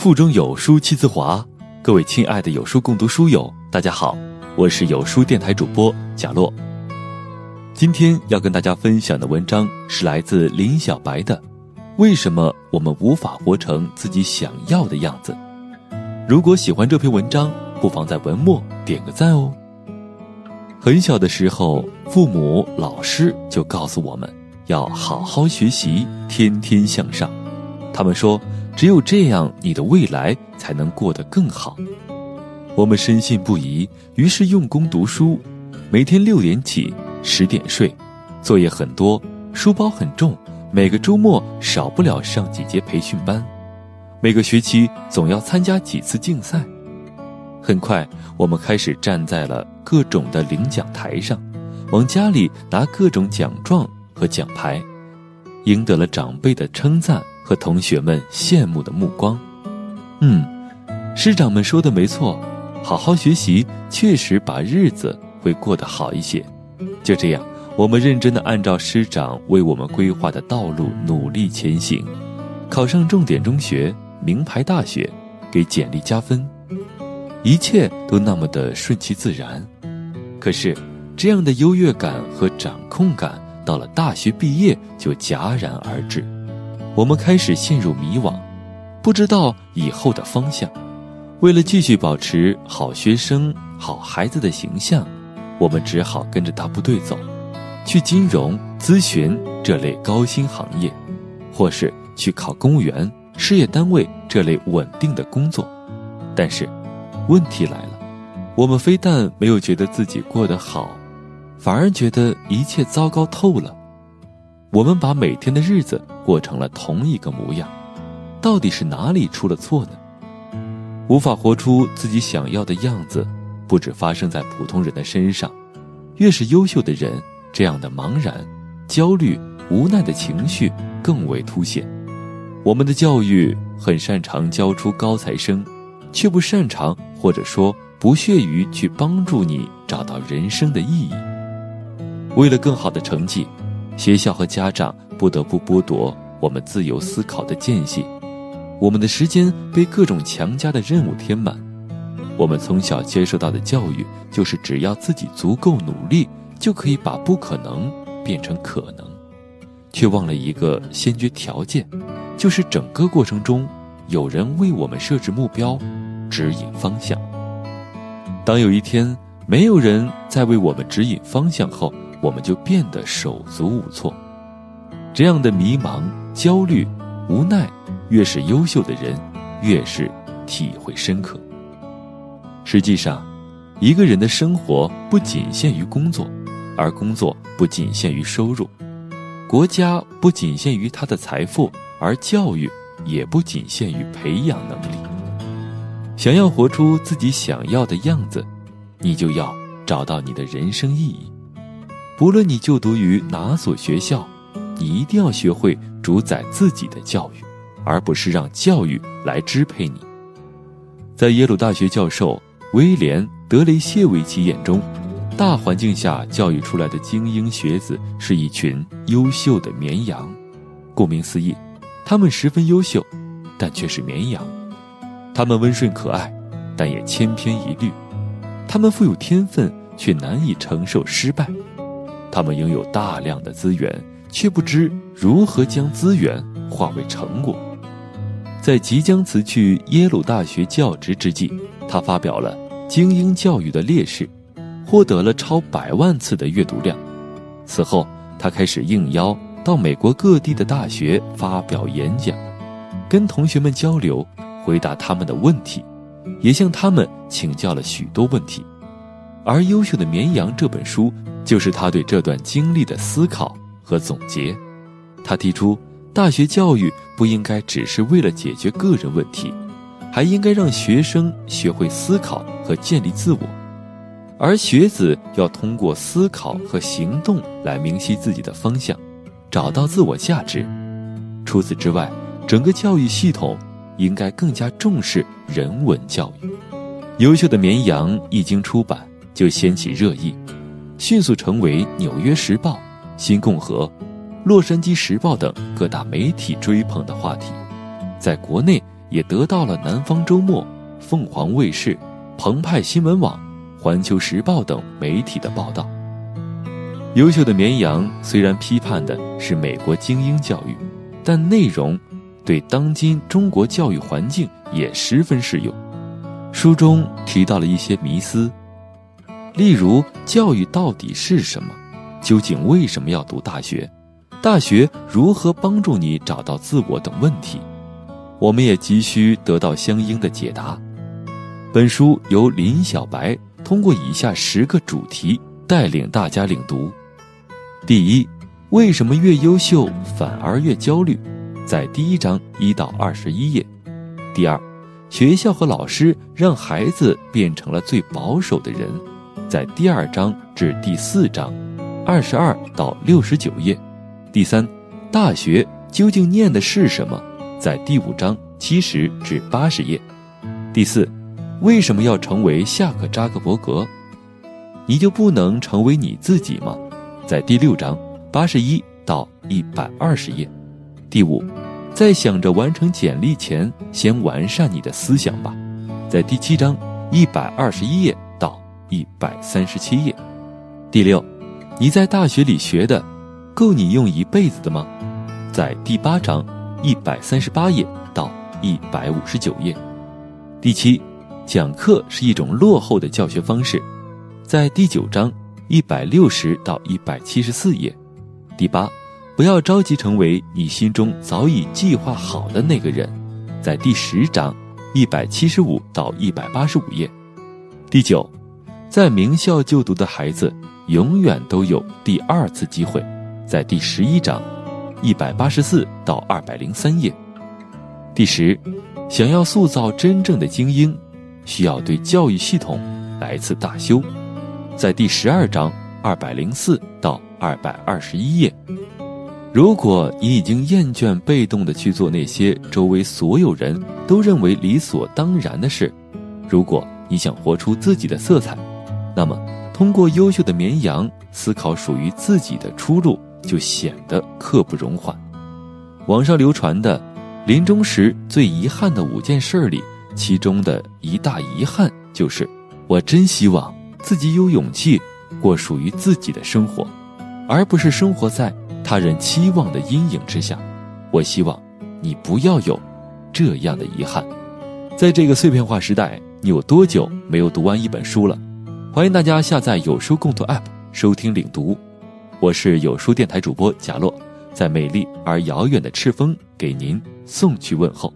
腹中有书气自华。各位亲爱的有书共读书友，大家好，我是有书电台主播贾洛。今天要跟大家分享的文章是来自林小白的《为什么我们无法活成自己想要的样子》。如果喜欢这篇文章，不妨在文末点个赞哦。很小的时候，父母、老师就告诉我们要好好学习，天天向上。他们说，只有这样，你的未来才能过得更好。我们深信不疑，于是用功读书，每天六点起。十点睡，作业很多，书包很重，每个周末少不了上几节培训班，每个学期总要参加几次竞赛。很快，我们开始站在了各种的领奖台上，往家里拿各种奖状和奖牌，赢得了长辈的称赞和同学们羡慕的目光。嗯，师长们说的没错，好好学习确实把日子会过得好一些。就这样，我们认真的按照师长为我们规划的道路努力前行，考上重点中学、名牌大学，给简历加分，一切都那么的顺其自然。可是，这样的优越感和掌控感到了大学毕业就戛然而止，我们开始陷入迷惘，不知道以后的方向。为了继续保持好学生、好孩子的形象。我们只好跟着大部队走，去金融、咨询这类高薪行业，或是去考公务员、事业单位这类稳定的工作。但是，问题来了，我们非但没有觉得自己过得好，反而觉得一切糟糕透了。我们把每天的日子过成了同一个模样，到底是哪里出了错呢？无法活出自己想要的样子。不止发生在普通人的身上，越是优秀的人，这样的茫然、焦虑、无奈的情绪更为凸显。我们的教育很擅长教出高材生，却不擅长或者说不屑于去帮助你找到人生的意义。为了更好的成绩，学校和家长不得不剥夺我们自由思考的间隙，我们的时间被各种强加的任务填满。我们从小接受到的教育，就是只要自己足够努力，就可以把不可能变成可能，却忘了一个先决条件，就是整个过程中有人为我们设置目标，指引方向。当有一天没有人再为我们指引方向后，我们就变得手足无措。这样的迷茫、焦虑、无奈，越是优秀的人，越是体会深刻。实际上，一个人的生活不仅限于工作，而工作不仅限于收入；国家不仅限于他的财富，而教育也不仅限于培养能力。想要活出自己想要的样子，你就要找到你的人生意义。不论你就读于哪所学校，你一定要学会主宰自己的教育，而不是让教育来支配你。在耶鲁大学教授。威廉·德雷谢维奇眼中，大环境下教育出来的精英学子是一群优秀的绵羊。顾名思义，他们十分优秀，但却是绵羊。他们温顺可爱，但也千篇一律。他们富有天分，却难以承受失败。他们拥有大量的资源，却不知如何将资源化为成果。在即将辞去耶鲁大学教职之际，他发表了《精英教育的劣势》，获得了超百万次的阅读量。此后，他开始应邀到美国各地的大学发表演讲，跟同学们交流，回答他们的问题，也向他们请教了许多问题。而《优秀的绵羊》这本书，就是他对这段经历的思考和总结。他提出，大学教育不应该只是为了解决个人问题。还应该让学生学会思考和建立自我，而学子要通过思考和行动来明晰自己的方向，找到自我价值。除此之外，整个教育系统应该更加重视人文教育。优秀的绵羊一经出版就掀起热议，迅速成为《纽约时报》《新共和》《洛杉矶时报》等各大媒体追捧的话题，在国内。也得到了南方周末、凤凰卫视、澎湃新闻网、环球时报等媒体的报道。优秀的绵羊虽然批判的是美国精英教育，但内容对当今中国教育环境也十分适用。书中提到了一些迷思，例如教育到底是什么？究竟为什么要读大学？大学如何帮助你找到自我等问题？我们也急需得到相应的解答。本书由林小白通过以下十个主题带领大家领读。第一，为什么越优秀反而越焦虑？在第一章一到二十一页。第二，学校和老师让孩子变成了最保守的人，在第二章至第四章，二十二到六十九页。第三，大学究竟念的是什么？在第五章七十至八十页。第四，为什么要成为夏克扎克伯格？你就不能成为你自己吗？在第六章八十一到一百二十页，第五，在想着完成简历前，先完善你的思想吧。在第七章一百二十一页一百三十七页，第六，你在大学里学的，够你用一辈子的吗？在第八章一百三十八页到一百五十九页，第七，讲课是一种落后的教学方式，在第九章。一百六十到一百七十四页，第八，不要着急成为你心中早已计划好的那个人，在第十章一百七十五到一百八十五页，第九，在名校就读的孩子永远都有第二次机会，在第十一章一百八十四到二百零三页，第十，想要塑造真正的精英，需要对教育系统来次大修。在第十二章二百零四到二百二十一页，如果你已经厌倦被动的去做那些周围所有人都认为理所当然的事，如果你想活出自己的色彩，那么通过优秀的绵羊思考属于自己的出路就显得刻不容缓。网上流传的临终时最遗憾的五件事里，其中的一大遗憾就是，我真希望。自己有勇气过属于自己的生活，而不是生活在他人期望的阴影之下。我希望你不要有这样的遗憾。在这个碎片化时代，你有多久没有读完一本书了？欢迎大家下载有书共读 App 收听领读。我是有书电台主播贾洛，在美丽而遥远的赤峰给您送去问候。